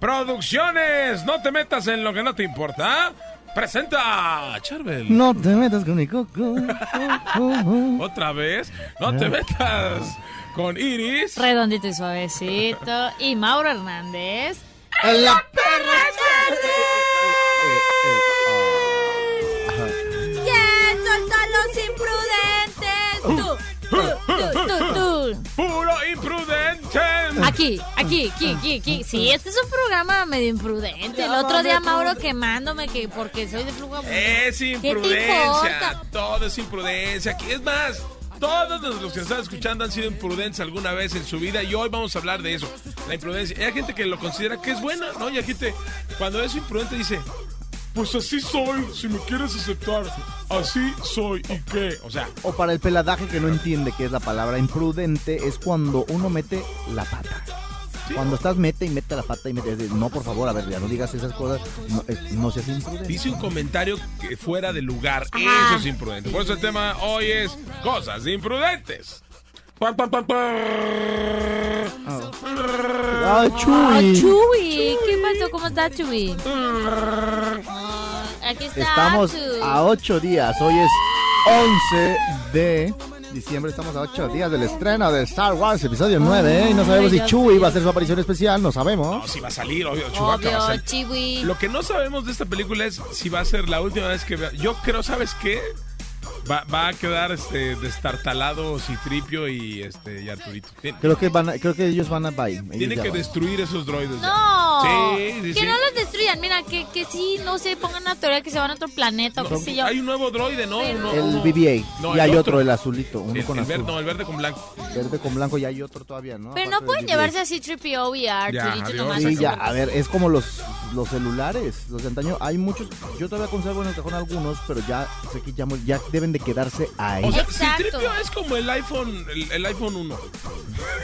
Producciones, no te metas en lo que no te importa. Presenta Charbel. No te metas con mi coco. Otra vez, no te metas con Iris. Redondito y suavecito. Y Mauro Hernández. La perra. ¡Solta los imprudentes! Tú, tú, tú, tú, tú. Puro imprudente. Aquí, aquí, aquí, aquí, aquí. Sí, este es un programa medio imprudente. El otro día Mauro quemándome que porque soy de flujo. Es ¿Qué te imprudencia. Todo es imprudencia. Aquí es más. Todos los que están escuchando han sido imprudentes alguna vez en su vida y hoy vamos a hablar de eso, la imprudencia. Y hay gente que lo considera que es buena, ¿no? Y hay gente, cuando es imprudente, dice, pues así soy, si me quieres aceptar, así soy, ¿y qué? O sea, O para el peladaje que no entiende qué es la palabra imprudente, es cuando uno mete la pata. Cuando estás mete y mete la pata y mete, no por favor, a ver, ya no digas esas cosas, no, es- no seas imprudente. dice un comentario que fuera de lugar, Ajá. eso es imprudente. Por eso el tema hoy es cosas imprudentes. Pam, pam, pam, pam. ¡Ah, ¡Ah, Chuy! Chuy! ¿Qué pasó? ¿Cómo está Chuy? Ah, Aquí está Estamos Chuy. a ocho días, hoy es 11 de diciembre, estamos a ocho días del estreno de Star Wars episodio 9, ¿eh? y no sabemos si Dios va a hacer su aparición especial, no sabemos. No, si va a salir, obvio, Chewbacca va a Obvio, salir. Chiwi. Lo que no sabemos de esta película es si va a ser la última vez que vea. Yo creo, ¿sabes qué? Va, va a quedar este destartalado Citripio y este y Arturito. Creo que van a- creo que ellos van a bye. Tienen que van. destruir esos droides. No. Sí, sí, que sí. no los destruyan. Mira, que, que sí, no sé, pongan una teoría que se van a otro planeta o qué sé yo. Hay un nuevo droide, ¿no? Uno- El uno- BB-8 No, y el hay otro. otro, el azulito, uno El, con el azul. verde, no, el verde con blanco. Verde con blanco y hay otro todavía, ¿no? Pero no pueden llevarse así Tripio y a Ya, Arturito adiós. Sí, ya, a ver, es como los, los celulares, los de antaño. Hay muchos, yo todavía conservo en el cajón algunos, pero ya sé que ya, ya deben de quedarse ahí. O sea. Citripio es como el iPhone, el, el iPhone 1.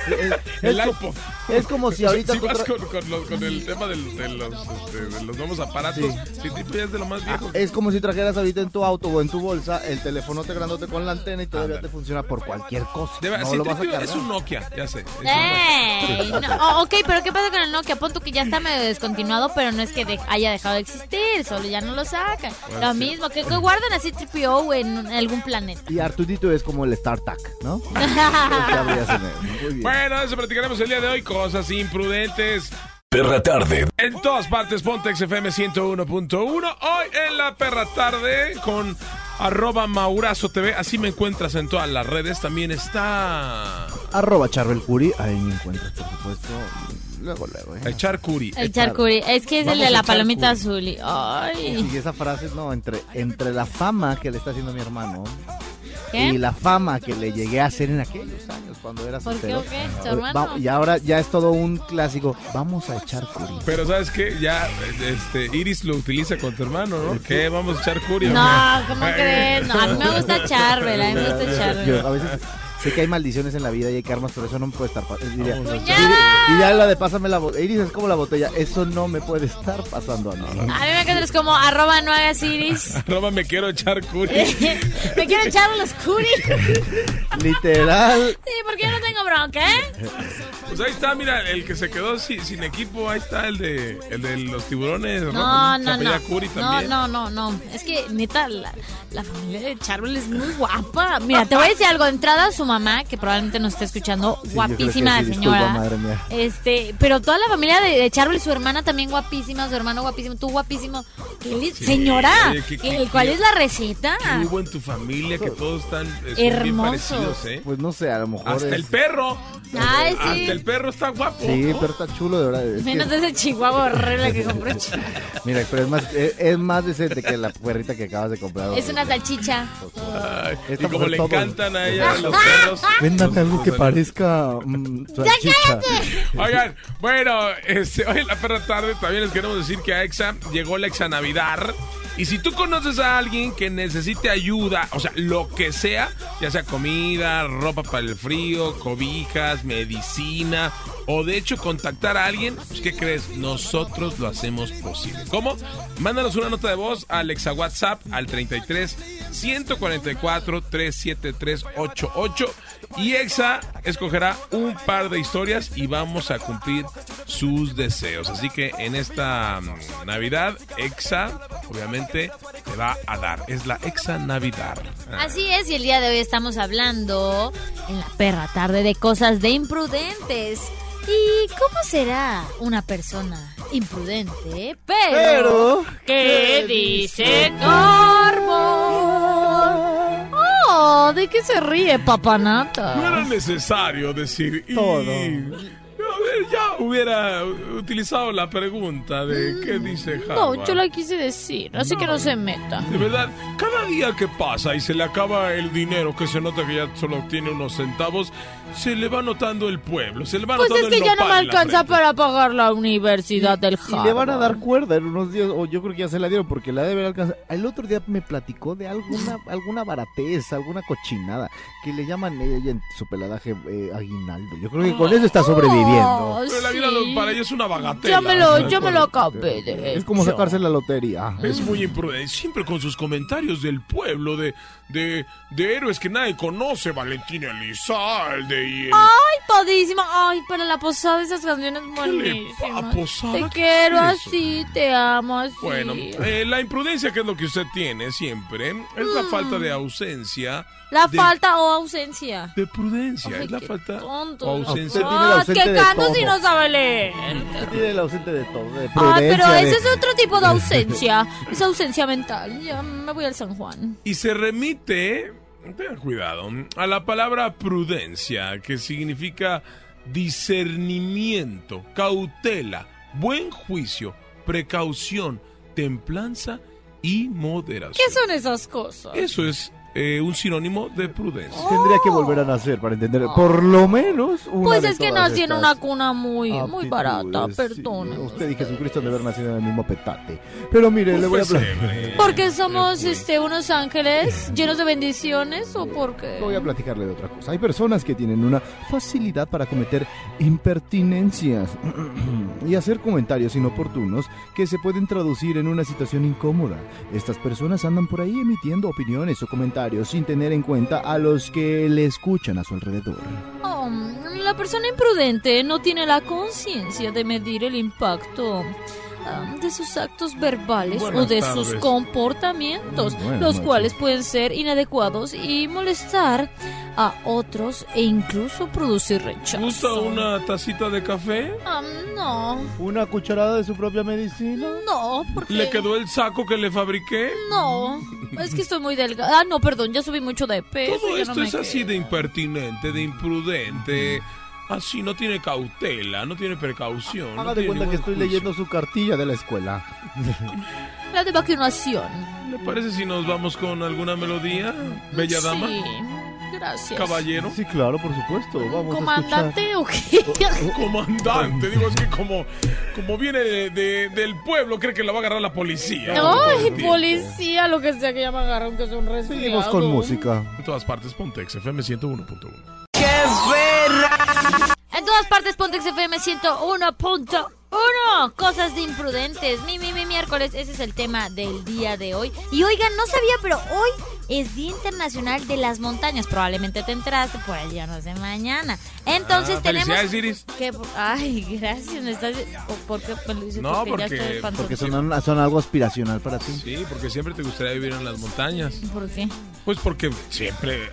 es, El es co- iPod. es como si ahorita Si tú vas con, con los- con el tema del- de, los, este, de los nuevos aparatos, Citripio ya es de lo más viejo. es como si trajeras ahorita en tu auto o en tu bolsa el teléfono te grandote con la antena y todavía te funciona por cualquier cosa. Debe- no lo vas a Citripio es un Nokia, ya sé. Ey, no, oh, ok, pero ¿qué pasa con el Nokia? Punto que ya está medio descontinuado, pero no es que de- haya dejado de existir, solo ya no lo sacan. Lo mismo, que, que guarden así Tripio en algún planeta. Y Artudito es como el StarTac, ¿no? Bueno, eso platicaremos el día de hoy. Cosas imprudentes. Perra Tarde. En todas partes, Pontex FM 101.1. Hoy en la perra tarde con arroba Maurazo TV. Así me encuentras en todas las redes. También está Arroba Charbel Curi, ahí me encuentras, por supuesto. Luego, luego. ¿eh? Echar Curi. El charcuri, es que es el Vamos de a la palomita azul. y- Ay, Y esa frase, no, entre, entre la fama que le está haciendo mi hermano ¿qué? y la fama que le llegué a hacer en aquellos años cuando era ¿Por qué soltero. qué? ¿Tu eh, hermano? va- y ahora ya es todo un clásico. Vamos a echar curi. Pero ¿sabes qué? Ya este, Iris lo utiliza con tu hermano, ¿no? ¿Qué? Vamos a echar Curi. No? ¿cómo crees? No, a mí me gusta Charbel, a mí me gusta Yo Charbel. a veces sé que hay maldiciones en la vida y hay karmas, pero eso no me puede estar pasando. Diría, echar- y, y ya la de pásame la botella. Iris es como la botella. Eso no me puede estar pasando a mí. A mí me encantas como arroba no hagas iris. Arroba me quiero echar Curi. me quiero echar los curi. Literal. Sí, porque yo no tengo bronca, ¿eh? Pues ahí está, mira, el que se quedó sin, sin equipo, ahí está el de, el de los tiburones. No, rojos, no, no. Curi No, también. no, no, no. Es que, neta, la, la familia de Charbel es muy guapa. Mira, te voy a decir algo. De entrada, su mamá, que probablemente nos esté escuchando, Sí, guapísima sí, la disculpa, señora. madre mía. Este, pero toda la familia de, de Charbel, su hermana también guapísima, su hermano guapísimo, tú guapísimo. ¿Qué le- señora, oye, qué- ¿qué- qué- ¿cuál qué- es la receta? ¿Qué hubo en tu familia que todos están eh, bien Hermosos. eh? Pues no sé, a lo mejor. Hasta es- el perro. Ay, sí. Hasta el perro está guapo. Sí, pero está chulo, de verdad. Es que- Menos ese chihuahua horrible que compré. mira, pero es más, es, es más decente que la perrita que acabas de comprar. Es una salchicha. Ay, y como de le todo. encantan a ella los perros. Véndame algo que parezca mm, salchicha. Oigan, bueno, este, hoy en la perra tarde también les queremos decir que a EXA llegó la EXA Navidad. Y si tú conoces a alguien que necesite ayuda, o sea, lo que sea, ya sea comida, ropa para el frío, cobijas, medicina, o de hecho contactar a alguien, pues ¿qué crees? Nosotros lo hacemos posible. ¿Cómo? Mándanos una nota de voz al EXA WhatsApp al 33 144 37388 y EXA escogerá un par de historias y vamos a cumplir sus deseos. Así que en esta mm, Navidad, EXA obviamente te va a dar. Es la EXA Navidad. Ah. Así es, y el día de hoy estamos hablando en la perra tarde de cosas de imprudentes. ¿Y cómo será una persona imprudente? Pero, Pero, ¿qué dice Corvo? Oh, ¿de qué se ríe, No papanata? era necesario decir y- Todo. A ver, ya hubiera utilizado la pregunta de qué dice Harvard. No, yo la quise decir, así que no se meta. De verdad, cada día que pasa y se le acaba el dinero, que se nota que ya solo tiene unos centavos, se le va notando el pueblo, se le va Pues notando es que el ya no me alcanza para pagar la universidad del Y le van a dar Harvard. cuerda en unos días, o yo creo que ya se la dieron porque la debe alcanzar. El otro día me platicó de alguna alguna baratez, alguna cochinada, que le llaman ella en su peladaje eh, aguinaldo. Yo creo que con eso está sobreviviendo. Oh, Pero la vida sí. para ella es una bagatela. Ya me lo, ya me lo acabé de Es como sacarse la lotería. Es muy imprudente, siempre con sus comentarios del pueblo, de, de, de héroes que nadie conoce, Valentina Elizalde Ay, padrísima. Ay, para la posada esas canciones buenísimas. posada? Te ¿Qué quiero así, te amo así. Bueno, eh, la imprudencia que es lo que usted tiene siempre, es la falta de ausencia. la de- falta o ausencia. De prudencia, Ay, es la qué falta tonto. o ausencia. Usted tiene Ah, ausente qué de canto si no sabe leer. Tiene el ausente de todo, de Ah, pero de- ese es otro tipo de ausencia. Es ausencia mental. Ya me voy al San Juan. Y se remite, tengan cuidado, a la palabra prudencia, que significa discernimiento, cautela, buen juicio, precaución, templanza y moderación. ¿Qué son esas cosas? Eso es eh, un sinónimo de prudencia. Tendría que volver a nacer para entender por lo menos una Pues es que nací en una cuna muy, muy barata, perdón. Sí, usted y Jesucristo han de haber nacido en el mismo petate. Pero mire, le voy a Pues, platicar. eh, Porque somos este unos ángeles llenos de bendiciones o porque Voy a platicarle de otra cosa. Hay personas que tienen una facilidad para cometer impertinencias y hacer comentarios inoportunos que se pueden traducir en una situación incómoda. Estas personas andan por ahí emitiendo opiniones o comentarios sin tener en cuenta a los que le escuchan a su alrededor. Oh, la persona imprudente no tiene la conciencia de medir el impacto de sus actos verbales o de tardes. sus comportamientos, Buenas los noches. cuales pueden ser inadecuados y molestar a otros e incluso producir rechazo. ¿Gusta una tacita de café? Ah, no, ¿Una cucharada de su propia medicina? no, porque ¿Le quedó el saco que le fabriqué? no, es que estoy muy delgada. Ah, no, perdón, ya subí mucho de peso. Todo no esto es así de impertinente, de imprudente. Así no tiene cautela, no tiene precaución. no Haga de tiene cuenta que estoy juicio. leyendo su cartilla de la escuela. La de vacunación. ¿Le parece si nos vamos con alguna melodía? Bella dama, Sí, gracias. caballero, Sí, claro, por supuesto. Vamos ¿Comandante o qué? comandante. Digo, es que como, como viene de- de- del pueblo, cree que la va a agarrar la policía. Ay, policía, lo que sea que ya me agarraron, que es un a resfriado. Seguimos con música. En todas partes, Pontex FM 101.1. En todas partes, Pontex FM 101.1. Cosas de imprudentes. Mi, mi, mi miércoles. Ese es el tema del día de hoy. Y oigan, no sabía, pero hoy es Día Internacional de las Montañas. Probablemente te enteraste por el día, no sé, mañana. Entonces Ah, tenemos. Iris. que- Ay, gracias. ¿Me estás... ¿o ¿Por qué? No, ya porque- estoy panzón. Porque son, son algo aspiracional para ti. Sí, porque siempre te gustaría vivir en las montañas. ¿Por qué? Pues porque siempre.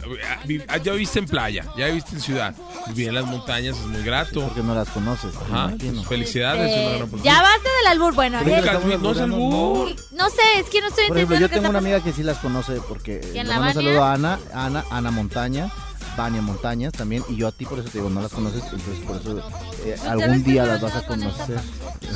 ah, Ya viste en playa, ya viste en ciudad. Vivir en las montañas es muy grato. Porque no las conoces. Ajá, pues felicidades. una Eh, gran oportunidad. ya basta del albur. Bueno, eh, ya no es albur. no sé, es que no estoy Por ejemplo, entendiendo yo tengo una amiga que sí las conoce porque ¿Y en la un saludo a Ana, Ana, Ana Montaña, Vania Montañas también, y yo a ti por eso te digo, no las conoces, entonces por eso eh, ya algún día las vas no a conocer.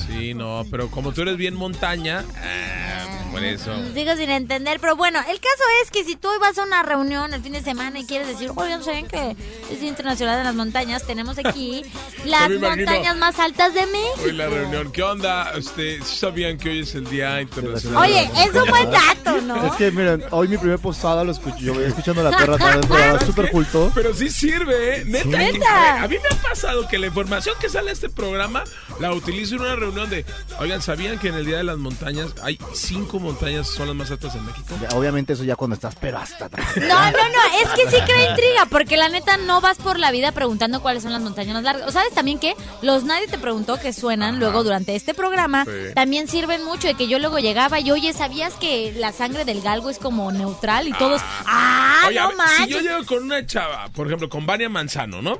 Sí, no, pero como tú eres bien montaña. ah, Por eso. Sigo sin entender, pero bueno, el caso es que si tú vas a una reunión el fin de semana y quieres decir, oigan, ¿saben que es Día Internacional de las Montañas? Tenemos aquí las montañas más altas de México. Hoy la reunión. ¿Qué onda? Este, ¿sí ¿Sabían que hoy es el Día Internacional? Oye, es un buen dato, ¿no? Es que miren, hoy mi primer posada lo escuché, yo voy escuchando la perra programa súper culto. Pero sí sirve, ¿eh? Neta. Neta. A mí me ha pasado que la información que sale de este programa la utilizo en una reunión de, oigan, ¿sabían que en el Día de las Montañas hay cinco montañas son las más altas en México? Ya, obviamente eso ya cuando estás, pero hasta atrás. No, no, no, es que sí crea intriga, porque la neta no vas por la vida preguntando cuáles son las montañas más largas. O sabes también que los nadie te preguntó que suenan luego durante este programa, Sí. también sirven mucho de que yo luego llegaba y oye, ¿sabías que la sangre del galgo es como neutral y todos, ah, Oye, a no manches? si yo llego con una chava, por ejemplo, con Vania Manzano, ¿no?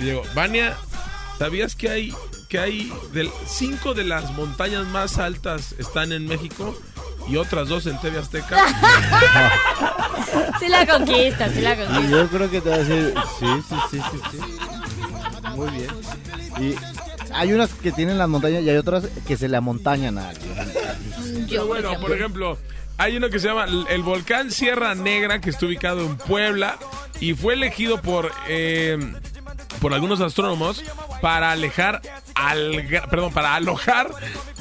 Y digo, Vania, ¿sabías que hay que hay del, cinco de las montañas más altas están en México y otras dos en TV Azteca? Sí la conquista, sí la Y conquista. yo creo que te va a decir, sí, sí, sí, sí, sí. Muy bien. Y hay unas que tienen las montañas y hay otras que se le amontañan a alguien. Pero Yo, bueno, por ejemplo, hay uno que se llama el el volcán Sierra Negra, que está ubicado en Puebla y fue elegido por eh, por algunos astrónomos para alejar al perdón, para alojar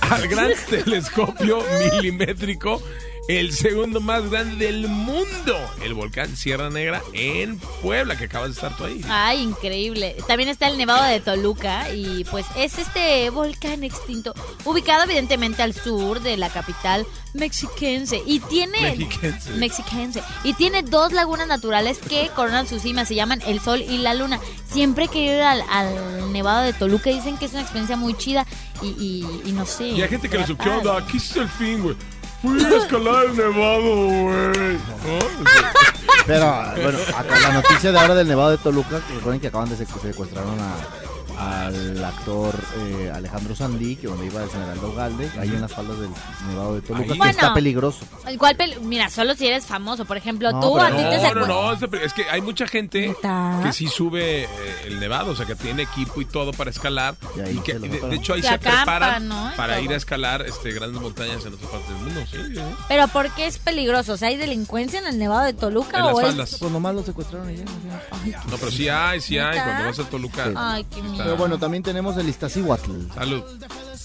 al gran telescopio milimétrico el segundo más grande del mundo, el volcán Sierra Negra en Puebla, que acabas de estar tú ahí. Ay, increíble. También está el Nevado de Toluca y pues es este volcán extinto, ubicado evidentemente al sur de la capital mexiquense y tiene Mexiquense. mexiquense y tiene dos lagunas naturales que coronan su cima, se llaman el Sol y la Luna. Siempre que ir al, al Nevado de Toluca dicen que es una experiencia muy chida y, y- y no sé. Y hay gente que le dice, ¿qué onda? Aquí es el fin, güey. Fui a escalar el nevado, güey. Pero bueno, acá la noticia de ahora del Nevado de Toluca, recuerden que acaban de secu- secuestraron a, al actor eh, Alejandro Sandí, que donde iba el general Ugalde, ahí en las faldas del Nevado de Toluca, Ahí. que Bueno. está peligroso. Igual, pel- mira, solo si eres famoso, por ejemplo, No, tú a ti te No, no, no, es es que hay mucha gente que sí sube eh, el nevado, o sea, que tiene equipo y todo para escalar. Y ahí Y que, de, hecho, ahí Se se preparan ¿no? Para todo. ir a escalar este, grandes montañas en otras partes del mundo. Sí, sí, sí. Pero ¿por qué es peligroso? O sea, ¿hay delincuencia en el Nevado de Toluca En o las es faldas. Pues nomás lo secuestraron imagínate. No, pero sí hay, sí hay. Cuando vas a Toluca. Sí. Ay, qué miedo. Pero bueno, también tenemos el Iztaccíhuatl. Salud.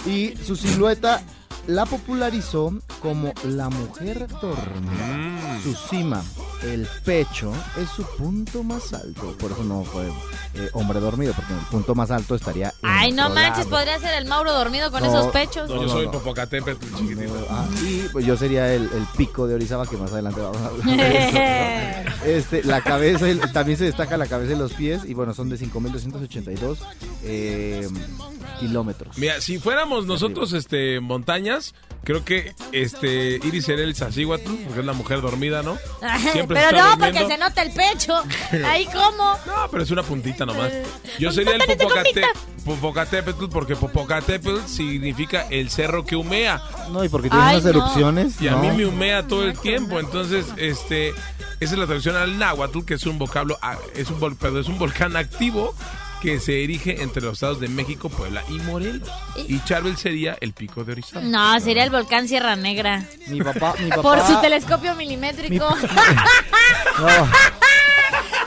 Y su silueta la popularizó como la mujer dormida. Mm. Su cima, el pecho, es su punto más alto. Por eso no fue eh, hombre dormido, porque el punto más alto estaría. Ay, no manches, lado. podría ser el Mauro dormido con No. esos pechos. No, yo no, soy no. Popocatépetl, chiquitito. Ah, y pues yo sería el, el pico de Orizaba, que más adelante vamos a hablar de eso. Este, la cabeza, el- también se destaca la cabeza y los pies, y bueno, son de 5.282 eh, kilómetros. Mira, si fuéramos nosotros este montañas, creo que este Iris sería el Sasíhuatl, porque es la mujer dormida, ¿no? Siempre Pero está no, durmiendo. porque se nota el pecho. Ahí cómo. No, pero es una puntita nomás. Yo sería el Popocate. Popocatépetl porque Popocatépetl significa el cerro que humea. No, y porque tiene Ay, unas no. erupciones. Y a mí me humea todo el tiempo. Entonces, este, esa es la traducción al náhuatl, que es un vocablo, ah, es un, vol- perdón, es un volcán activo que se erige entre los estados de México, Puebla y Morelos. Y Charbel sería el pico de Orizaba. No, sería el volcán Sierra Negra. Mi papá, mi papá. Por su telescopio milimétrico. No.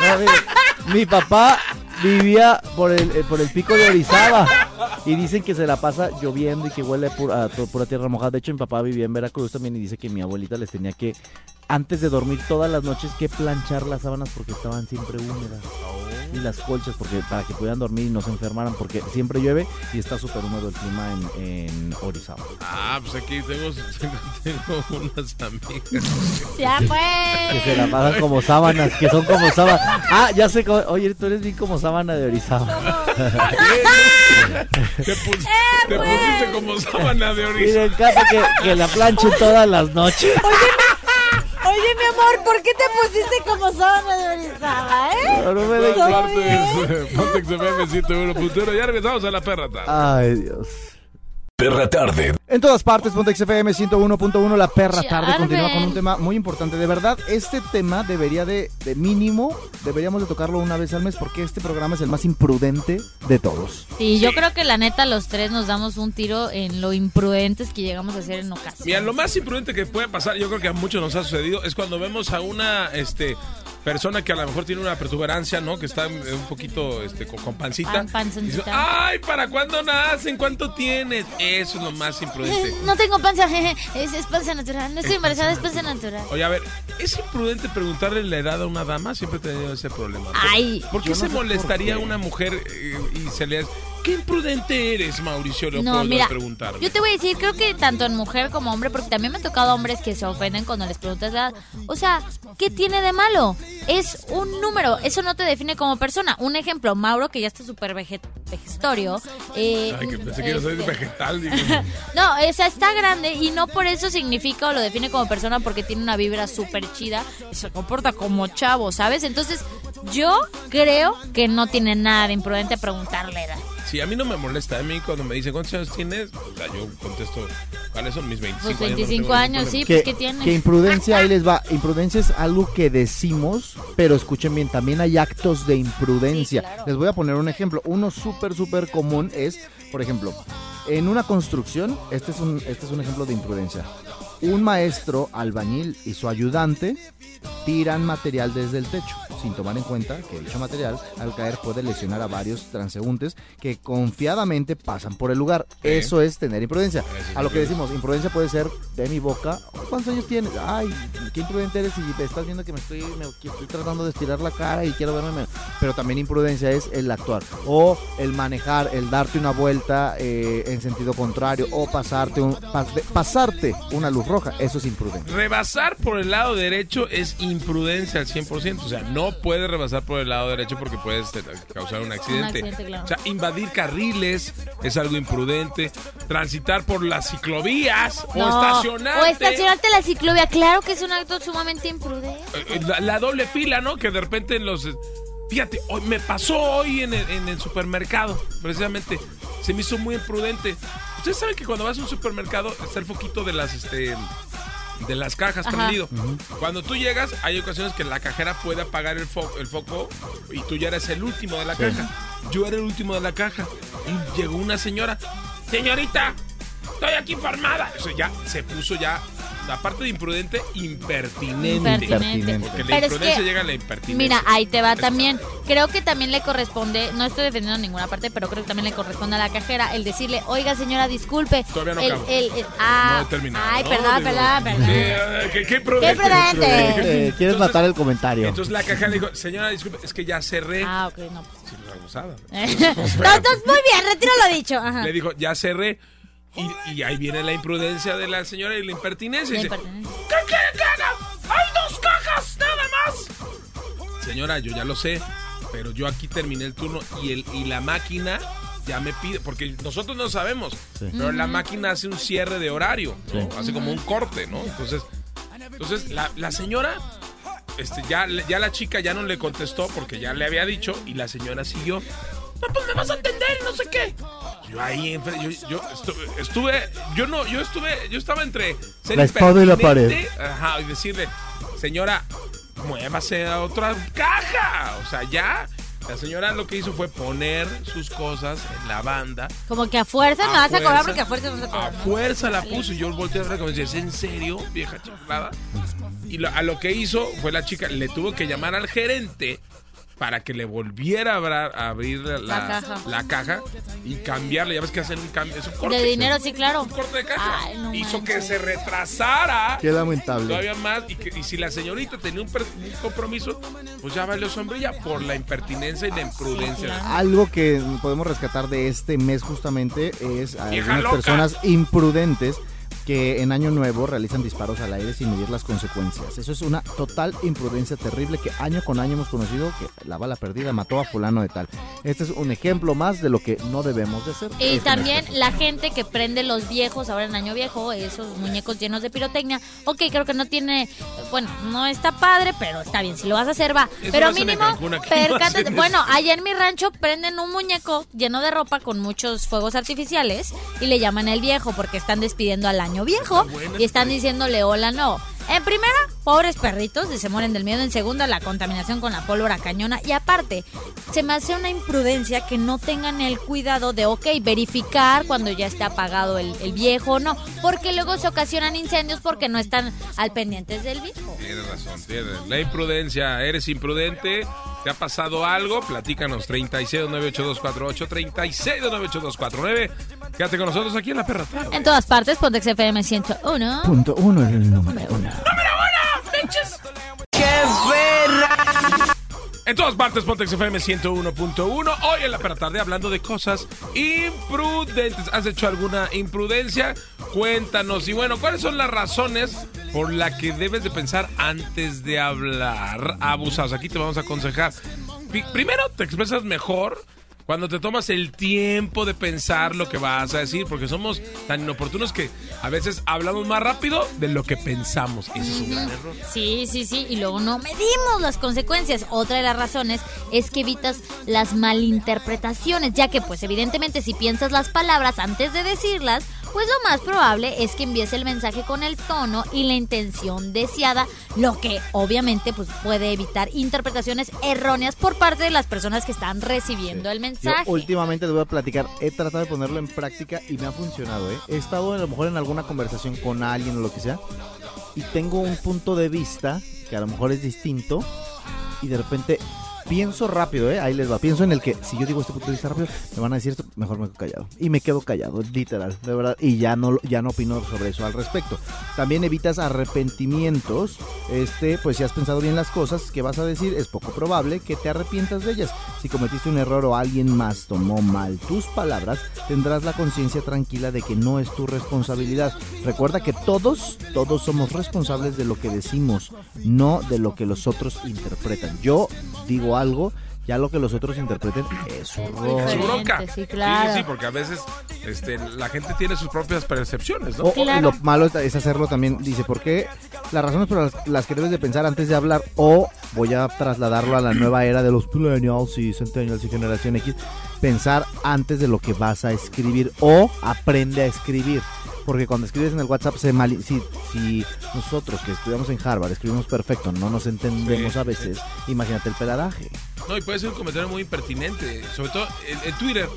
No, mire, mi papá vivía por el, eh, por el pico de Orizaba y dicen que se la pasa lloviendo y que huele a pura, a to- pura tierra mojada. De hecho, mi papá vivía en Veracruz también y dice que mi abuelita les tenía que, antes de dormir todas las noches, que planchar las sábanas porque estaban siempre húmedas. Y las colchas porque para que pudieran dormir y no se enfermaran porque siempre llueve y está súper húmedo el clima en, en Orizaba. Ah, pues aquí tengo, unas amigas. ya Que se la pasan como sábanas, que son como sábanas. Ah, ya sé, cómo- oye, tú eres bien como sábana de Orizaba. Te, pus- Eh, te pues. pusiste como sábana de Orizaba. Miren, encanta que, que la planchen todas las noches. Oye, mi amor, ¿por qué te pusiste como sábana de Orizaba, eh? No, no me dejes. Pontex FM 101.1. Ya regresamos a la perra. Ay, Dios. Perra tarde. En todas partes, Pontex FM 101.1, la perra tarde continúa con un tema muy importante. De verdad, este tema debería de, de mínimo, deberíamos de tocarlo una vez al mes porque este programa es el más imprudente de todos. Sí, yo creo que la neta los tres nos damos un tiro en lo imprudentes que llegamos a hacer en ocasiones. Mira, lo más imprudente que puede pasar, yo creo que a muchos nos ha sucedido, es cuando vemos a una este persona que a lo mejor tiene una protuberancia, ¿no? Que está un poquito este, con, con pancita. Pan- dice, Ay, ¿para cuándo nacen? ¿Cuánto tienes? Eso es lo más imprudente. No tengo panza, jeje, es, es panza natural. No estoy embarazada, es panza natural. Oye, a ver, ¿es imprudente preguntarle la edad a una dama? Siempre he tenido ese problema. Ay. ¿Por qué no se por molestaría qué. una mujer eh, y se le hace... ¿Qué imprudente eres, Mauricio No, Leopoldo, mira, al preguntarme? yo te voy a decir, creo que tanto en mujer como hombre, porque también me han tocado hombres que se ofenden cuando les preguntas la edad. O sea, ¿qué tiene de malo? Es un número, eso no te define como persona. Un ejemplo, Mauro, que ya está súper vegestorio. eh, Ay, que pensé que yo soy este, vegetal. No, o sea, está grande y no por eso significa o lo define como persona porque tiene una vibra súper chida y se comporta como chavo, ¿sabes? Entonces, yo creo que no tiene nada de imprudente preguntarle edad. Sí, a mí no me molesta. A mí cuando me dicen cuántos años tienes, o sea, yo contesto, ¿cuáles son mis 25 Pues años? 25 No tengo años, ningún sí, pues ¿qué tiene? que imprudencia, ahí les va. Imprudencia es algo que decimos, pero escuchen bien, también hay actos de imprudencia. Sí, claro. Les voy a poner un ejemplo. Uno súper, súper común es, por ejemplo, en una construcción, este es un, este es un ejemplo de imprudencia. Un maestro albañil y su ayudante tiran material desde el techo, sin tomar en cuenta que dicho material al caer puede lesionar a varios transeúntes que confiadamente pasan por el lugar. Sí. Eso es tener imprudencia. A lo que decimos, imprudencia puede ser de mi boca. ¿Cuántos años tienes? Ay, qué imprudente eres y me estás viendo que me estoy, me- que estoy tratando de estirar la cara y quiero verme. menos. Pero también imprudencia es el actuar. O el manejar, el darte una vuelta eh, en sentido contrario. O pasarte, un, pas- pasarte una luz roja. Eso es imprudente. Rebasar por el lado derecho es imprudencia al 100%. O sea, no puedes rebasar por el lado derecho porque puedes eh, causar un accidente. accidente, claro. O sea, invadir carriles es algo imprudente. Transitar por las ciclovías o No, estacionarte. O estacionarte en la ciclovía, claro que es un acto sumamente imprudente. Eh, eh, La, la doble fila, ¿no? Que de repente en los... Fíjate, hoy, me pasó hoy en el, en el supermercado, precisamente. Se me hizo muy imprudente. Ustedes saben que cuando vas a un supermercado está el foquito de las, este, de las cajas Ajá. prendido. Cuando tú llegas, hay ocasiones que la cajera puede apagar el, fo- el foco y tú ya eres el último de la caja. Yo era el último de la caja y llegó una señora. Señorita, estoy aquí informada. Eso ya se puso ya, aparte de imprudente, impertinente. Impertinente. Porque la Pero es imprudencia que, llega a la impertinencia. Mira, ahí te va también. Creo que también le corresponde, no estoy defendiendo ninguna parte, pero creo que también le corresponde a la cajera el decirle, oiga señora, disculpe. Todavía no el, acabo. el- el- ah, No he terminado. Ay, ¿no? perdón, perdón, perdón. sí, eh, qué, qué imprudente. Qué imprudente. Eh, ¿Quieres matar el comentario? Entonces la cajera le dijo, señora, disculpe, es que ya cerré. Ah, ok, no. Sí, la abusada. no, entonces, muy bien, retiro lo dicho. Ajá. Le dijo, ya cerré. Y, y ahí viene la imprudencia de la señora y la impertinencia. Y dice. ¿Qué quiere que haga? ¡Hay dos cajas, nada más! Señora, yo ya lo sé, pero yo aquí terminé el turno y, el, y la máquina ya me pide, porque nosotros no sabemos, pero la máquina hace un cierre de horario, ¿no? hace como un corte, ¿no? Entonces, entonces la, la señora, este, ya, ya la chica ya no le contestó porque ya le había dicho y la señora siguió. No, pues me vas a atender, no sé qué. Yo ahí, yo, yo estu- estuve, yo no, yo estuve, yo estaba entre ser La espada y la impertinente, Ajá, y decirle, señora, muévase a otra caja. O sea, ya. La señora lo que hizo fue poner sus cosas en la banda. Como que a fuerza me A vas a cobrar fuerza. porque a fuerza no se A cobra. ¿no? fuerza la puso y yo volteé a ver como decía, ¿es en serio, vieja chiflada? Y lo- a lo que hizo fue la chica, le tuvo que llamar al gerente para que le volviera a, abrir la, La caja. la caja y cambiarle. Ya ves que hacen un cambio, es un corte. De dinero, sí, claro. Un corte de caja. Ay, no hizo que se retrasara Qué lamentable. todavía más. Y, que- y si la señorita tenía un, compromiso, pues ya valió sombrilla por la impertinencia y la imprudencia. claro. Algo que podemos rescatar de este mes justamente es a algunas loca. personas imprudentes que en Año Nuevo realizan disparos al aire sin medir las consecuencias. Eso es una total imprudencia terrible que año con año hemos conocido que la bala perdida mató a fulano de tal. Este es un ejemplo más de lo que no debemos de hacer. Y Este también la gente que prende los viejos ahora en Año Viejo, esos muñecos llenos de pirotecnia. Ok, creo que no tiene. Bueno, no está padre, pero está bien. Si lo vas a hacer, va. Eso pero mínimo, Cancún, percátate. Bueno, allá en mi rancho prenden un muñeco lleno de ropa con muchos fuegos artificiales y le llaman el viejo porque están despidiendo al año viejo y están diciéndole hola no. En primera, pobres perritos, se mueren del miedo. En segunda, la contaminación con la pólvora cañona. Y aparte, se me hace una imprudencia que no tengan el cuidado de, ok, verificar cuando ya esté apagado el, el viejo o no. Porque luego se ocasionan incendios porque no están al pendientes del viejo. Tienes razón, tienes. La imprudencia, eres imprudente, te ha pasado algo, platícanos 36298248, 36298249. Quédate con nosotros aquí en La Perra Tarde. En todas partes, Pontex FM 101. Punto uno, el número uno. En todas partes, Pontex FM 101.1. Hoy en La Perra Tarde hablando de cosas imprudentes. ¿Has hecho alguna imprudencia? Cuéntanos. Y bueno, ¿cuáles son las razones por las que debes de pensar antes de hablar? Abusados. Aquí te vamos a aconsejar. Primero, te expresas mejor cuando te tomas el tiempo de pensar lo que vas a decir, porque somos tan inoportunos que a veces hablamos más rápido de lo que pensamos. Y ese es un gran error. Sí, sí, sí, y luego no medimos las consecuencias. Otra de las razones es que evitas las malinterpretaciones, ya que pues evidentemente si piensas las palabras antes de decirlas, pues lo más probable es que envíes el mensaje con el tono y la intención deseada, lo que obviamente pues puede evitar interpretaciones erróneas por parte de las personas que están recibiendo el Yo mensaje. últimamente te voy a platicar, he tratado de ponerlo en práctica y me ha funcionado, ¿eh? He estado a lo mejor en alguna conversación con alguien o lo que sea y tengo un punto de vista que a lo mejor es distinto y de repente pienso rápido, ¿eh? Ahí les va, pienso en el que si yo digo este punto de vista rápido, me van a decir esto, mejor me quedo callado. Y me quedo callado, literal, de verdad, y ya no, ya no opino sobre eso al respecto. También evitas arrepentimientos, este, pues si has pensado bien las cosas que vas a decir, es poco probable que te arrepientas de ellas. Si cometiste un error o alguien más tomó mal tus palabras, tendrás la conciencia tranquila de que no es tu responsabilidad. Recuerda que todos, todos somos responsables de lo que decimos, no de lo que los otros interpretan. Yo digo algo, ya lo que los otros interpreten es su bronca. sí, claro. sí, sí, porque a veces este, la gente tiene sus propias percepciones, ¿no? O- y lo malo es- es hacerlo también, dice, ¿por qué? Las razones por las, las que debes de pensar antes de hablar o voy a trasladarlo a la nueva era de los millennials y centennials y generación X, pensar antes de lo que vas a escribir o aprende a escribir. Porque cuando escribes en el WhatsApp se mal... Si, si nosotros que estudiamos en Harvard escribimos perfecto, no nos entendemos Sí, a veces, imagínate el peladaje. No, y puede ser un comentario muy impertinente. Sobre todo el, el Twitter.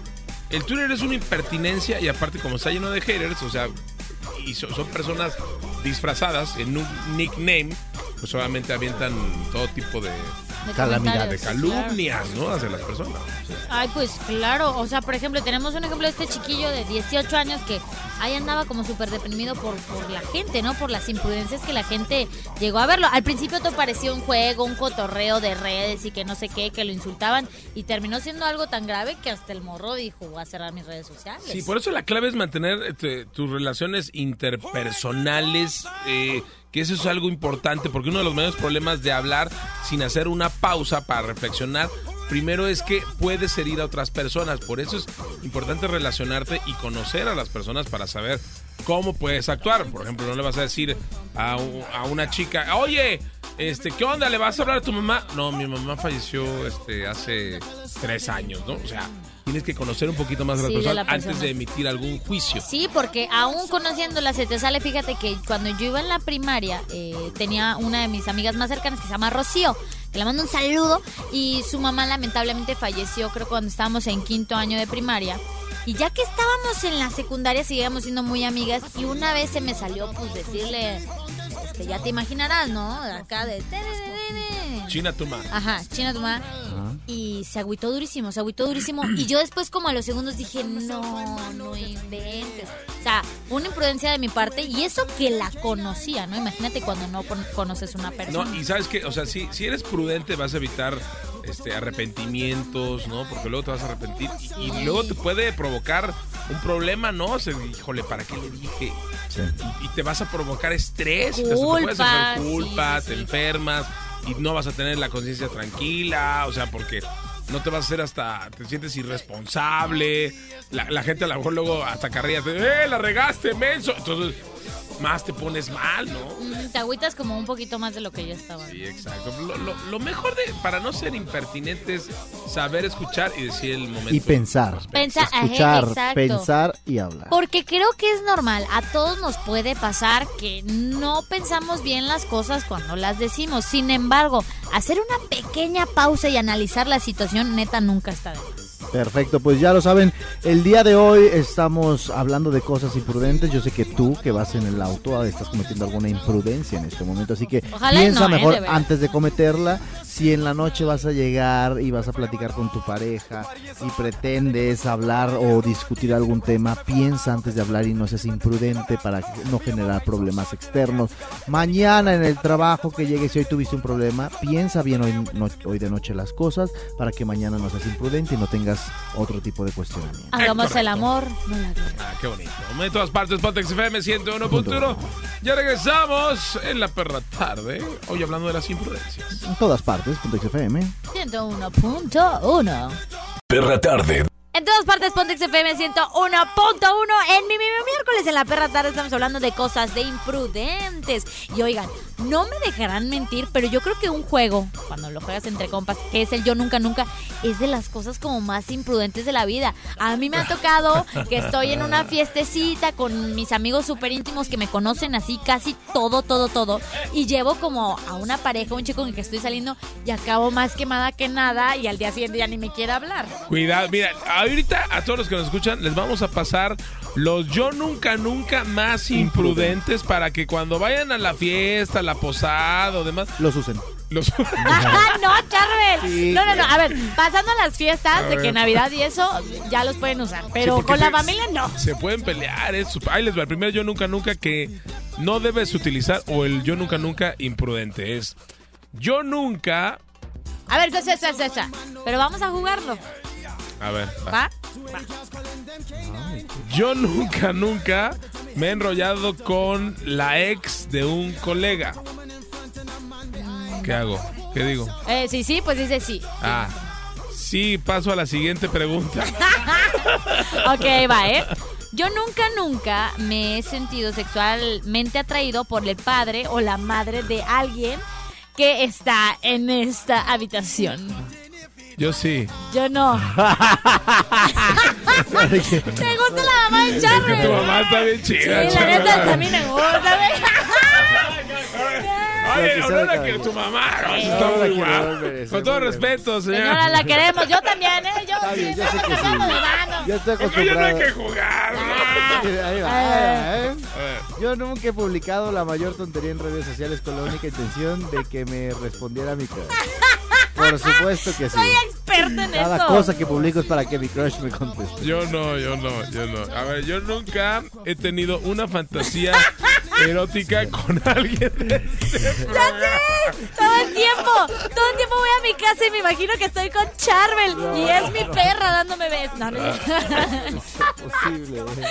El Twitter es una impertinencia y aparte como está lleno de haters, o sea, y so- son personas disfrazadas en un nickname, pues obviamente avientan todo tipo de, De Calamidad, de claro. calumnias, ¿no? Hacia las personas. Ay, pues claro, o sea, por ejemplo, tenemos un ejemplo de este chiquillo de 18 años que ahí andaba como súper deprimido por, por la gente, ¿no? Por las imprudencias que la gente llegó a verlo. Al principio todo parecía un juego, un cotorreo de redes y que no sé qué, que lo insultaban y terminó siendo algo tan grave que hasta el morro dijo, voy a cerrar mis redes sociales. Sí, por eso la clave es mantener este, tus relaciones interpersonales, eh, que eso es algo importante, porque uno de los mayores problemas de hablar sin hacer una pausa para reflexionar, primero es que puedes herir a otras personas, por eso es importante relacionarte y conocer a las personas para saber cómo puedes actuar. Por ejemplo, no le vas a decir a, a una chica, oye, este, ¿qué onda? ¿Le vas a hablar a tu mamá? No, mi mamá falleció este, hace tres años, ¿no? O sea, tienes que conocer un poquito más a las Sí, de personas la antes persona. de emitir algún juicio. Sí, porque aún conociéndola se te sale, fíjate que cuando yo iba en la primaria eh, tenía una de mis amigas más cercanas que se llama Rocío, que le mando un saludo y su mamá lamentablemente falleció creo cuando estábamos en quinto año de primaria. Y ya que estábamos en la secundaria seguíamos siendo muy amigas y una vez se me salió pues decirle, este, ya te imaginarás, ¿no? Acá de... China Tuma. Ajá, China tu mamá. Y se agüitó durísimo, se agüitó durísimo. Y yo después, como a los segundos, dije, no, no inventes. O sea, una imprudencia de mi parte. Y eso que la conocía, ¿no? Imagínate cuando no con- conoces una persona. No, y sabes que, o sea, si, si eres prudente vas a evitar este arrepentimientos, ¿no? Porque luego te vas a arrepentir y, y luego te puede provocar un problema, ¿no? O sea, híjole, ¿para qué le dije? Y, y te vas a provocar estrés, y te, Culpa, hacer culpa, sí, sí, te sí. enfermas y no vas a tener la conciencia tranquila, o sea, porque no te vas a hacer hasta, te sientes irresponsable, la, la gente a lo mejor luego hasta carrilla, te, ¡eh, la regaste, menso! Entonces, más te pones mal, ¿no? Mm, Te agüitas como un poquito más de lo que yo estaba. Sí, exacto. Lo, lo- lo mejor de, para no ser impertinente es saber escuchar y decir el momento. Y pensar. Escuchar, pensar y hablar. Porque creo que es normal, a todos nos puede pasar que no pensamos bien las cosas cuando las decimos. Sin embargo, hacer una pequeña pausa y analizar la situación neta nunca está de más. Perfecto, pues ya lo saben, el día de hoy estamos hablando de cosas imprudentes. Yo sé que tú que vas en el auto estás cometiendo alguna imprudencia en este momento, así que Ojalá piensa no, ¿eh? mejor De antes de cometerla. Si en la noche vas a llegar y vas a platicar con tu pareja y pretendes hablar o discutir algún tema, piensa antes de hablar y no seas imprudente para no generar problemas externos. Mañana en el trabajo que llegues si hoy tuviste un problema, piensa bien hoy, no- hoy de noche las cosas para que mañana no seas imprudente y no tengas otro tipo de cuestionamiento. Hagamos correcto. el amor, no la guerra. Ah, qué bonito. De todas partes, Pontex FM 101.1. Ya regresamos en la perra tarde. Hoy hablando de las imprudencias. En todas partes, Punto XFM. 101.1. Perra tarde. En todas partes, Pontex FM 101.1. En mi, mi- mi miércoles en la perra tarde estamos hablando de cosas de imprudentes. Y oigan, no me dejarán mentir, pero yo creo que un juego, cuando lo juegas entre compas, que es el yo nunca nunca, es de las cosas como más imprudentes de la vida. A mí me ha tocado que estoy en una fiestecita con mis amigos súper íntimos que me conocen así casi todo, todo, todo. Y llevo como a una pareja, un chico con el que estoy saliendo y acabo más quemada que nada y al día siguiente ya ni me quiere hablar. Cuidado, mira, ahorita a todos los que nos escuchan les vamos a pasar los yo nunca nunca más imprudentes para que cuando vayan a la fiesta, la posada o demás, Los usen. los ¡Ah, no, Charbel! Sí. No, no, no. A ver, pasando las fiestas de que. Navidad y eso, ya los pueden usar. Pero con la se- familia no. se pueden pelear. Es, ahí les va. El primer yo nunca nunca que no debes utilizar o el yo nunca nunca imprudente es yo nunca. A ver, ya, ya, ya, ya. Pero vamos a jugarlo. A ver, va. ¿Va? Yo nunca nunca me he enrollado con la ex de un colega. ¿Qué hago? ¿Qué digo? Eh, sí, sí, pues dice sí. Ah, sí, paso a la siguiente pregunta. Ok, va, ¿eh? Yo nunca, nunca me he sentido sexualmente atraído por el padre o la madre de alguien que está en esta habitación. Yo sí. Yo no. ¿Te gusta la mamá de Es que Charlie? tu mamá está bien Sí, chida. la Charlie. neta también me gusta. Oye, Aurora, que tu mamá no, Sí. está No la muy guapa. Con todo respeto, señora. Señora, la queremos. Yo también, ¿eh? Yo sí, yo sé que sí. estamos de mano. Yo estoy Porque ya no hay acostumbrado. que jugar. ¿no? Ahí va, ahí va, ¿eh? A ver. Yo nunca he publicado la mayor tontería en redes sociales con la única intención de que me respondiera mi crush. Por supuesto que sí. Soy experta en Cada eso. cosa que publico es para que mi crush me conteste. Yo no, yo no, yo no. A ver, yo nunca he tenido una fantasía erótica con alguien de este programa. Todo el tiempo, todo el tiempo voy a mi casa y me imagino que estoy con Charbel y es mi perra dándome besos. No, no. Posible. ¿eh?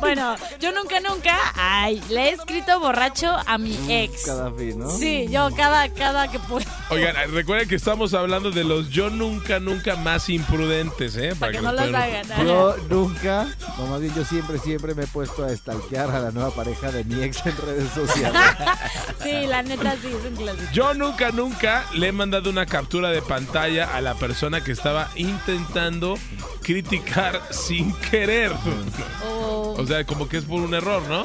Bueno, yo nunca, nunca, ay, le he escrito borracho a mi ex. Cada fin, ¿no? Sí, yo cada, cada que puedo. Oigan, recuerden que estamos hablando de los yo nunca, nunca más imprudentes, ¿eh? Para que no los puedan- hagan. ajá. Yo nunca, no más bien yo siempre, siempre me he puesto a stalkear a la nueva pareja de mi ex en redes sociales. Sí, la neta sí, es un clásico. Yo nunca, nunca le he mandado una captura de pantalla a la persona que estaba intentando criticar sin querer. O- O sea, como que es por un error, ¿no?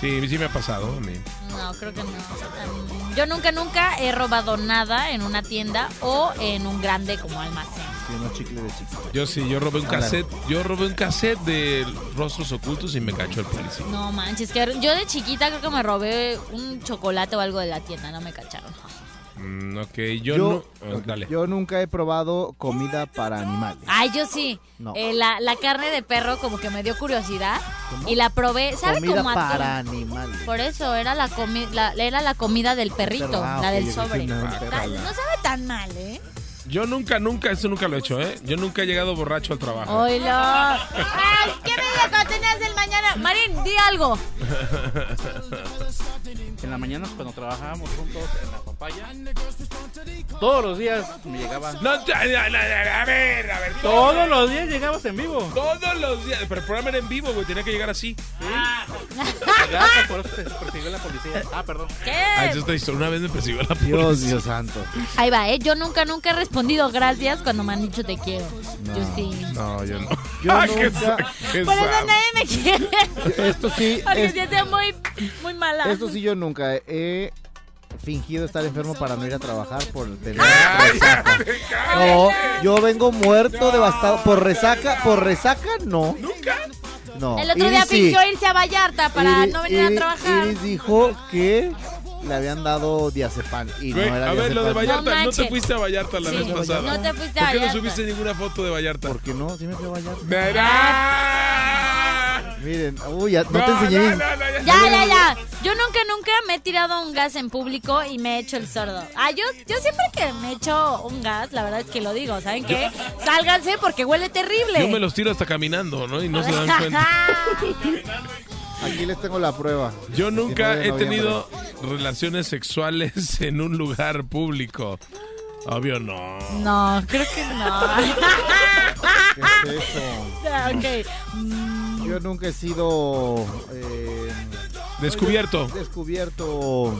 Sí, sí me ha pasado a mí. No, creo que no. Um, Yo nunca, nunca he robado nada en una tienda o en un grande como almacén. Y unos chicles de chiquita. Yo sí, yo robé un Ándale. cassette, yo robé un cassette de Rostros Ocultos y me cachó el policía. No manches, que yo de chiquita creo que me robé un chocolate o algo de la tienda, no me cacharon. Mm, ok, yo, Yo, no... dale. yo nunca he probado comida para animales. Ay, yo sí. No. Eh, la, la carne de perro como que me dio curiosidad y la probé. ¿Sabe comida cómo atún? para animales. Por eso era la, comi la- era la comida del perrito, ah, la del sobre. no sabe tan mal, ¿eh? Yo nunca, nunca, eso nunca lo he hecho, ¿eh? Yo nunca he llegado borracho al trabajo. Oilo. Ay, ¿qué me dijo cuando tenías el mañana? Marín, di algo. En la mañana cuando trabajábamos juntos en la papaya, todos los días me llegaba. No, a ver, a ver. Todos los días llegabas en vivo. Todos los días. Pero el programa era en vivo, güey. Tenía que llegar así. Gracias, por eso te persiguió la policía. Ah, perdón. ¿Qué? Ah, eso está historia. Una vez me persiguió la policía. Dios, Dios santo. Ahí va, ¿eh? Yo nunca, nunca he respondido gracias cuando me han dicho te quiero. Yo sí. No, yo no. Yo Ah, qué nunca- sa- qué Por eso nadie me quiere. Esto sí, Porque es- sí hace muy, muy mala. esto sí yo nunca he fingido estar enfermo para no ir a trabajar por tener Ay, resaca. No, yo vengo muerto, devastado. Por resaca, por resaca, no. ¿Nunca? No. El otro día Iris sí. fingió irse a Vallarta para Iris- no venir a trabajar. Iris dijo que le habían dado diazepam y Güey, no era a ver, lo de. Vallarta. No, te fuiste a Vallarta la Sí. vez pasada. No te fuiste a ¿Por qué no Vallarta. subiste ninguna foto de Vallarta? ¿Por qué no? Sí me fui a Vallarta. ¡Verá! Miren, uy, ya, no, te enseñé no, mis- no, no, ya. Ya, ya, ya. Yo nunca, nunca me he tirado un gas en público y me he hecho el sordo. Ah, yo, yo siempre que me echo un gas, la verdad es que lo digo, ¿saben qué? Sálganse porque huele terrible. Yo me los tiro hasta caminando, ¿no? Y no se dan cuenta. Aquí les tengo la prueba. Yo nunca 19 de he tenido relaciones sexuales en un lugar público. Obvio no. No, creo que no. ¿Qué es eso? ok. Yo nunca he sido eh, Descubierto. descubierto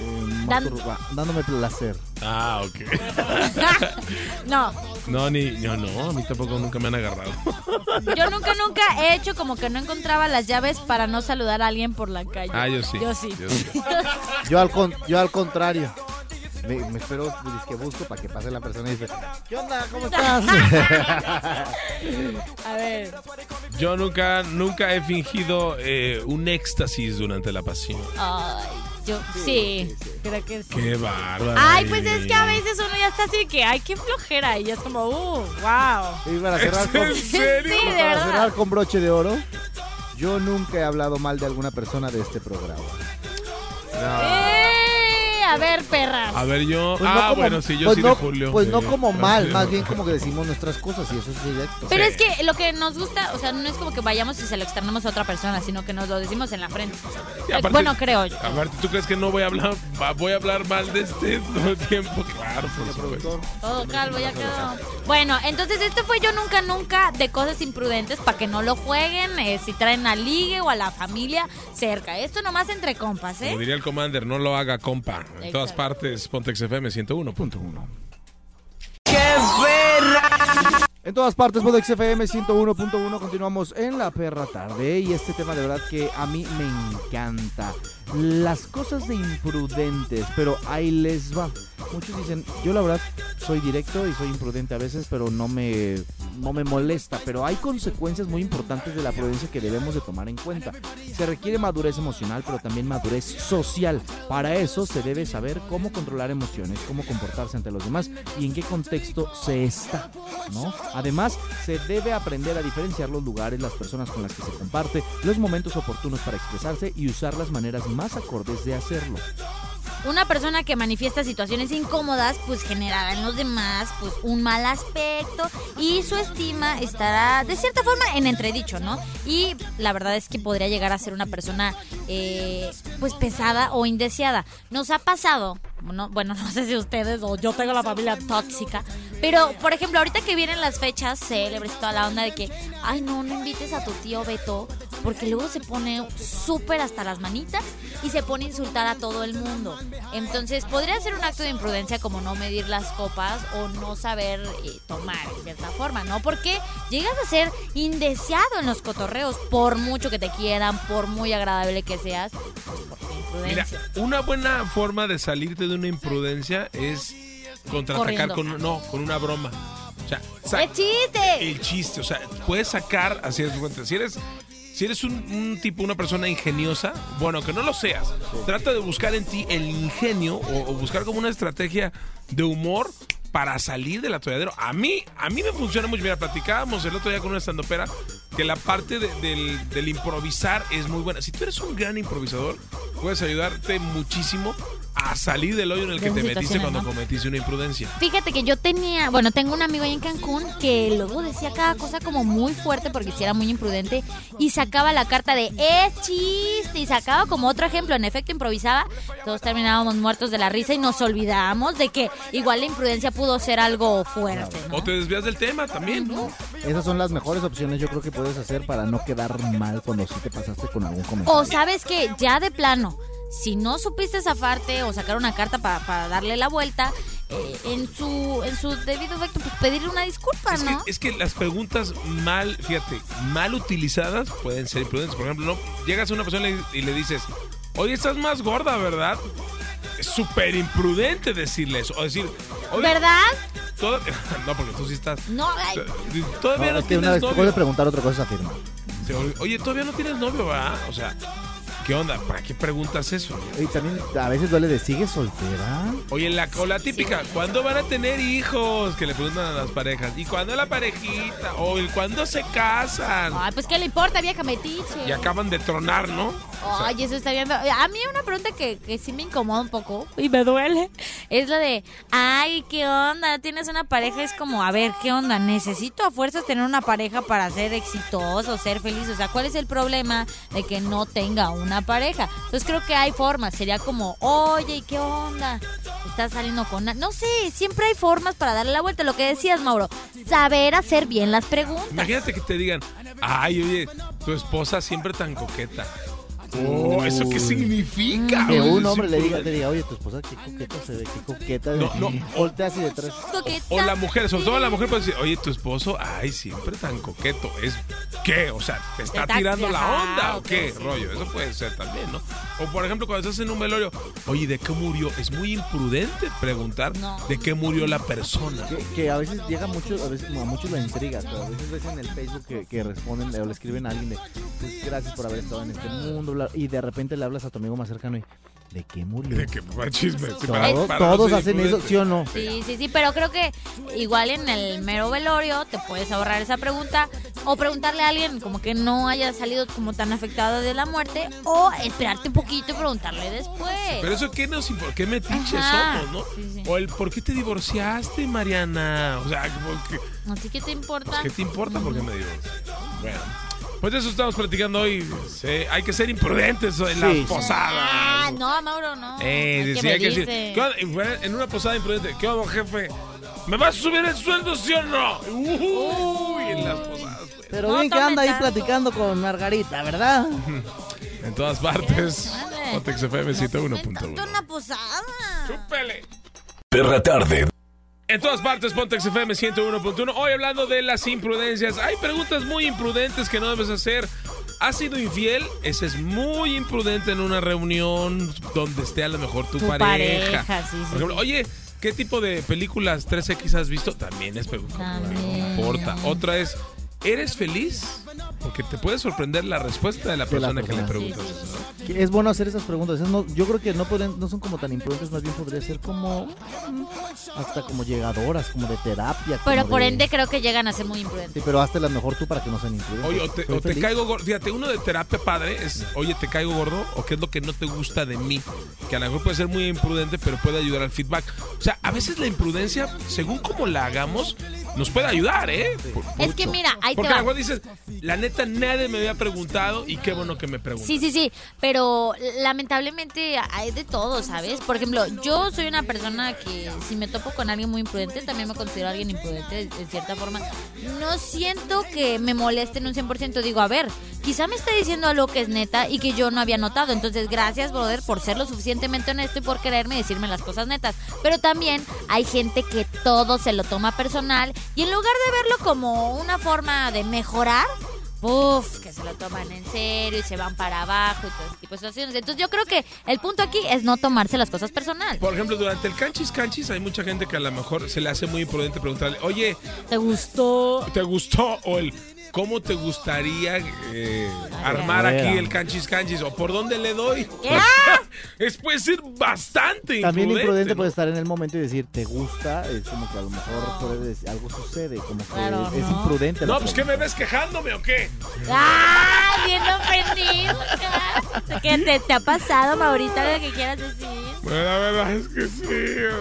eh, Dan- masturba- dándome placer. Ah, ok. No, No, ni yo no, a mí tampoco nunca me han agarrado. yo nunca, nunca he hecho como que no encontraba las llaves para no saludar a alguien por la calle. Ah, yo sí. Yo sí. Yo sí. Yo al, con- yo al contrario. Me, me espero pues, que busco para que pase la persona y dice, ¿qué onda? ¿Cómo estás? A ver. Yo nunca, nunca he fingido eh, un éxtasis durante la pasión. Ay, yo sí, creo que sí. Qué bárbaro. Ay, pues es que a veces uno ya está así que, ay, qué flojera. Y es como, uh, wow. y para cerrar, con, ¿En serio? Sí, de para verdad. cerrar con broche de oro, yo nunca he hablado mal de alguna persona de este programa. ¡Eh! A ver, perras. A ver, yo. Pues no ah, como- bueno, sí, yo pues sí no, de Julio. Pues sí. no como mal, más bien como que decimos nuestras cosas y eso es directo. Pero Sí. es que lo que nos gusta, o sea, no es como que vayamos y se lo externamos a otra persona, sino que nos lo decimos en la frente. Aparte- bueno, creo yo. Aparte, ¿tú crees que no voy a hablar, voy a hablar mal de este todo el tiempo? Claro, por supuesto. Todo calvo, ya quedó. Bueno, entonces este fue yo nunca, nunca de cosas imprudentes para que no lo jueguen eh, si traen al ligue o a la familia cerca. Esto nomás entre compas, Como ¿eh? diría el Commander, no lo haga, compa. En todas partes, Pontex FM 101.1. En todas partes, Modex FM 101.1, continuamos en la perra tarde y este tema de verdad que a mí me encanta. Las cosas de imprudentes, pero ahí les va. Muchos dicen, yo la verdad soy directo y soy imprudente a veces, pero no me, no me molesta. Pero hay consecuencias muy importantes de la prudencia que debemos de tomar en cuenta. Se requiere madurez emocional, pero también madurez social. Para eso se debe saber cómo controlar emociones, cómo comportarse ante los demás y en qué contexto se está, ¿no? Además, se debe aprender a diferenciar los lugares, las personas con las que se comparte, los momentos oportunos para expresarse y usar las maneras más acordes de hacerlo. Una persona que manifiesta situaciones incómodas, pues generará en los demás pues un mal aspecto y su estima estará de cierta forma en entredicho, ¿no? Y la verdad es que podría llegar a ser una persona eh, pues pesada o indeseada. Nos ha pasado, no, bueno, no sé si ustedes o yo tengo la familia tóxica, pero por ejemplo, ahorita que vienen las fechas célebres y toda la onda de que, ay no, no invites a tu tío Beto, porque luego se pone súper hasta las manitas y se pone a insultar a todo el mundo. Entonces podría ser un acto de imprudencia como no medir las copas o no saber eh, tomar de cierta forma, ¿no? Porque llegas a ser indeseado en los cotorreos, por mucho que te quieran, por muy agradable que seas, pues por tu Mira, una buena forma de salirte de una imprudencia es contraatacar Corriendo. con, no, con una broma. O sea, ¡Es chiste! el chiste, o sea, puedes sacar así de cuenta. Si eres, si eres un, un tipo, una persona ingeniosa, bueno, que no lo seas, trata de buscar en ti el ingenio o, o buscar como una estrategia de humor para salir del atolladero. A mí, a mí me funciona mucho. Mira, platicábamos el otro día con una estandopera que la parte de- del, del improvisar es muy buena. Si tú eres un gran improvisador, puedes ayudarte muchísimo a salir del hoyo en el que te metiste cuando ¿no? cometiste una imprudencia. Fíjate que yo tenía, bueno, tengo un amigo ahí en Cancún que luego decía cada cosa como muy fuerte porque si era muy imprudente y sacaba la carta de es chiste y sacaba como otro ejemplo, en efecto improvisaba, todos terminábamos muertos de la risa y nos olvidábamos de que igual la imprudencia pudo ser algo fuerte. ¿no? O te desvías del tema también, ¿no? Esas son las mejores opciones yo creo que puedes hacer para no quedar mal cuando sí te pasaste con algún comentario. O sabes que ya de plano, si no supiste zafarte o sacar una carta para, para darle la vuelta, eh, en su en su debido efecto, pues pedirle una disculpa, Es ¿no? que, es que las preguntas mal, fíjate, mal utilizadas pueden ser imprudentes. Por ejemplo, no llegas a una persona y, y le dices, oye, estás más gorda, ¿verdad? Es súper imprudente decirle eso. O decir, oye, ¿Verdad? toda- no, porque tú sí estás. No, ay, Todavía No, no, es que una tienes vez te novio. puedes preguntar otra cosa, afirma. Oye, todavía no tienes novio, ¿verdad? O sea, ¿qué onda? ¿Para qué preguntas eso? Y también a veces duele de, ¿sigues soltera? Oye, la, o la típica, ¿cuándo van a tener hijos? Que le preguntan a las parejas. ¿Y cuándo la parejita? O el cuándo se casan. ay, pues qué le importa, vieja metiche. Y acaban de tronar, ¿no? Ay, eso está bien. A mí una pregunta que, que sí me incomoda un poco y me duele es la de, ay, ¿qué onda? ¿Tienes una pareja? Es como, a ver, ¿qué onda? ¿Necesito a fuerzas tener una pareja para ser exitoso, ser feliz? O sea, ¿cuál es el problema de que no tenga una pareja? Entonces creo que hay formas. Sería como, oye, ¿qué onda? Estás saliendo con... una-". No sé, siempre hay formas para darle la vuelta. Lo que decías, Mauro, saber hacer bien las preguntas. Imagínate que te digan, ay, oye, tu esposa siempre tan coqueta. Oh, ¿eso qué significa? Que un hombre le diga, te diga, oye, tu esposa qué coqueta se ve, qué coqueta. No, no. Voltea así detrás. Coqueta. O la mujer, sobre todo la mujer puede decir, oye, tu esposo, ay, siempre tan coqueto. ¿Es qué? O sea, ¿te está tirando la ajá, onda o qué sí. rollo? Eso puede ser también, ¿no? O por ejemplo, cuando estás en un velorio, oye, ¿de qué murió? Es muy imprudente preguntar No. de qué murió la persona. Que, que a veces llega mucho, a veces a muchos la intriga, pero a veces ves en el Facebook que, que responden o le escriben a alguien de pues, gracias por haber estado en este mundo, bla, y de repente le hablas a tu amigo más cercano y ¿de qué murió? De que para chisme. sí, Todos, para- para no todos ser hacen eso. ¿sí o no? Sí, sí, sí, pero creo que igual en el mero velorio te puedes ahorrar esa pregunta o preguntarle a alguien como que no haya salido como tan afectado de la muerte o esperarte un poquito y preguntarle después. Pero eso qué nos importa, qué metiches Ajá, somos, ¿no? sí, sí. O el ¿por qué te divorciaste, Mariana? O sea, como que- Así que te importa. pues, ¿qué te importa por qué me divorcié? Bueno, pues de eso estamos platicando hoy. Sí, hay que ser imprudentes en Sí, las sí. posadas. Ah, no, Mauro, no. Eh, Hay que sí, hay que decir, En una posada imprudente, ¿qué onda, jefe? ¿Me vas a subir el sueldo, sí o no? Uy, en las posadas. pues. Pero No bien que anda ahí tanto. platicando con Margarita, ¿verdad? En todas partes. Pontex FM No 101.1. tanto una posada. Chúpele. Perra tarde. En todas partes, Pontex FM 101.1. Hoy hablando de las imprudencias. Hay preguntas muy imprudentes que no debes hacer. ¿Has sido infiel? Ese es muy imprudente en una reunión donde esté a lo mejor tu, Tu pareja. pareja, sí, sí, Por ejemplo, sí. oye, ¿qué tipo de películas 3X has visto? También es pregunta. También. No importa. Otra es, ¿eres feliz? Porque te puede sorprender la respuesta de la De la persona que le preguntas. Es bueno hacer esas preguntas. Es no- yo creo que no pueden, no son como tan imprudentes, más bien podría ser como mm, hasta como llegadoras, como de terapia. Pero como por de- ende creo que llegan a ser muy imprudentes. Sí, pero hazte las mejor tú para que no sean imprudentes. Oye, o te, o te caigo gordo. Fíjate, uno de terapia padre es, oye, ¿te caigo gordo? ¿O qué es lo que no te gusta de mí? Que a lo mejor puede ser muy imprudente, pero puede ayudar al feedback. O sea, a veces la imprudencia, según cómo la hagamos, nos puede ayudar, ¿eh? Por- Es que mira, ahí te Porque a va. lo mejor dices, la neta nadie me había preguntado y qué bueno que me preguntó. Sí, sí, sí, pero lamentablemente hay de todo, ¿sabes? Por ejemplo, yo soy una persona que si me topo con alguien muy imprudente, también me considero alguien imprudente en cierta forma. No siento que me moleste en un 100%, digo, a ver, quizá me está diciendo algo que es neta y que yo no había notado, entonces gracias, brother, por ser lo suficientemente honesto y por quererme decirme las cosas netas. Pero también hay gente que todo se lo toma personal y en lugar de verlo como una forma de mejorar, Uf, que se lo toman en serio y se van para abajo y todo ese tipo de situaciones. Entonces yo creo que el punto aquí es no tomarse las cosas personal. Por ejemplo, durante el canchis canchis hay mucha gente que a lo mejor se le hace muy imprudente preguntarle, oye, ¿Te gustó? ¿te gustó? O el, ¿cómo te gustaría eh, armar aquí el canchis canchis? ¿O por dónde le doy? ¡Ah! es puede ser bastante También imprudente ¿no? puede estar en el momento y decir, ¿te gusta? Es como que a lo mejor puede decir, algo sucede, como que Claro, es no. imprudente. No, pues ¿qué pregunta. me ves quejándome o qué? ¡Ay, bien ofendido! ¿Qué te, te ha pasado, Maurita, lo que quieras decir? Bueno, la verdad es que sí.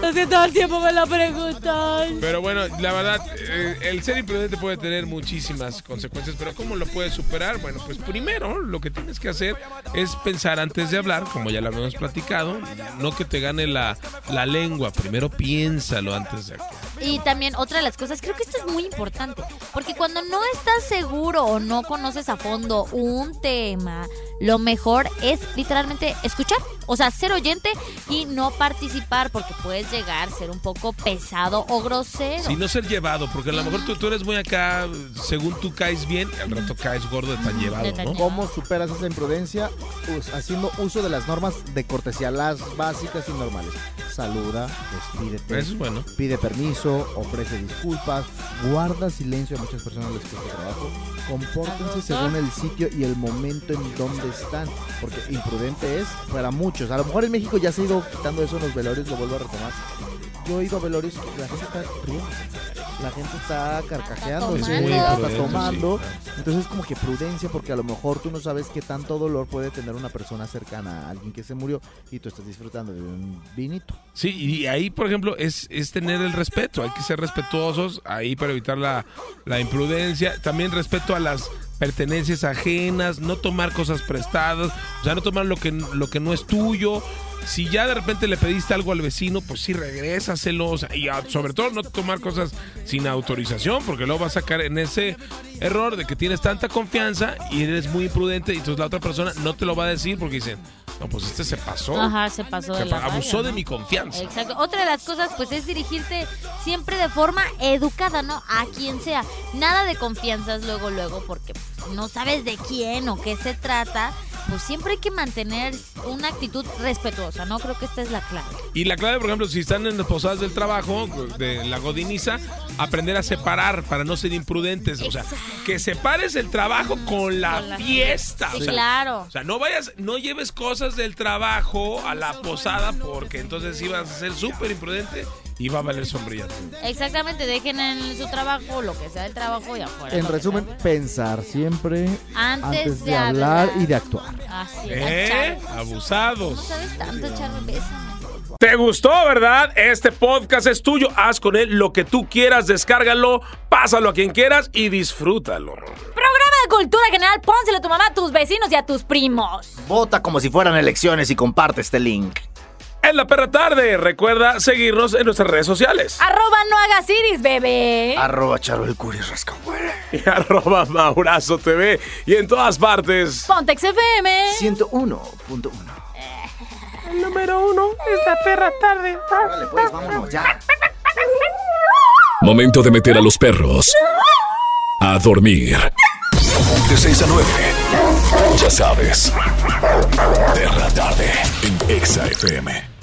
Es que todo el tiempo me lo preguntan. Pero bueno, la verdad, eh, el ser imprudente puede tener muchísimas consecuencias, pero ¿cómo lo puedes superar? Bueno, pues primero lo que tienes que hacer es pensar antes de hablar, como ya lo habíamos platicado, no que te gane la, la lengua, primero piénsalo antes de actuar. Y también otra de las cosas, creo que esto es muy importante, porque cuando no estás seguro o no conoces a fondo un tema, lo mejor es literalmente escuchar, o sea, ser oyente y no participar, porque puedes llegar a ser un poco pesado o grosero. Sí, no ser llevado, porque a lo mejor tú, tú eres muy acá, según tú caes bien, al rato caes gordo de tan llevado, ¿no? ¿Cómo superas esa imprudencia? Us- haciendo uso de las normas de cortesía, las básicas y normales. Saluda, despídete, Eso es bueno. pide permiso, ofrece disculpas, guarda silencio. A muchas personas les cuesta trabajo. Compórtense según el sitio y el momento en donde están. Porque imprudente es para muchos. A lo mejor en México ya se ha ido quitando eso en los velorios, lo vuelvo a retomar. Yo he ido a velorios y la gente está riendo. La gente está carcajeando, Está sí, tomando. está Muy prudente, tomando. sí, Entonces es como que prudencia porque a lo mejor tú no sabes qué tanto dolor puede tener una persona cercana a alguien que se murió y tú estás disfrutando de un vinito. Sí, y ahí, por ejemplo, es, es tener el respeto. Hay que ser respetuosos ahí para evitar la, la imprudencia. También respeto a las pertenencias ajenas, no tomar cosas prestadas, o sea, no tomar lo que, lo que no es tuyo. Si ya de repente le pediste algo al vecino, pues sí, regrésaselo. o sea, y ah, sobre todo no tomar cosas sin autorización, porque luego vas a caer en ese error de que tienes tanta confianza y eres muy imprudente y entonces la otra persona no te lo va a decir porque dicen, no, pues este se pasó. Ajá, se pasó de la abusó raya, de mi confianza. Exacto. Otra de las cosas, pues, es dirigirte siempre de forma educada, ¿no? A quien sea. Nada de confianzas luego, luego, porque pues, no sabes de quién o qué se trata. Pues siempre hay que mantener una actitud respetuosa, ¿no? Creo que esta es la clave. Y la clave, por ejemplo, si están en las posadas del trabajo, de la godiniza, aprender a separar para no ser imprudentes. O sea, Exacto. que separes el trabajo con la, Con la fiesta. Sí, o sea, claro. O sea, no vayas, no lleves cosas del trabajo a la posada porque entonces ibas a ser súper imprudente y va a valer sombrilla. Exactamente, dejen en su trabajo lo que sea del trabajo y afuera. En resumen, sea. pensar siempre Antes antes, de de, hablar hablar. y de actuar. Así es. ¿Eh? Charo. No Abusados. sabes tanto. ¿Te gustó, verdad? Este podcast es tuyo. Haz con él lo que tú quieras, descárgalo, pásalo a quien quieras y disfrútalo. Programa de cultura general, pónselo a tu mamá, a tus vecinos y a tus primos. Vota como si fueran elecciones y comparte este link. En la perra tarde, recuerda seguirnos en nuestras redes sociales. Arroba no hagas iris, bebé. Arroba Charo el. Y arroba Maurazo TV y en todas partes. Pontex FM. 101.1. El número uno es la perra tarde. Órale, pues, vámonos ya. Momento de meter a los perros a dormir. De 6 a 9. Ya sabes. Perra tarde en Exa FM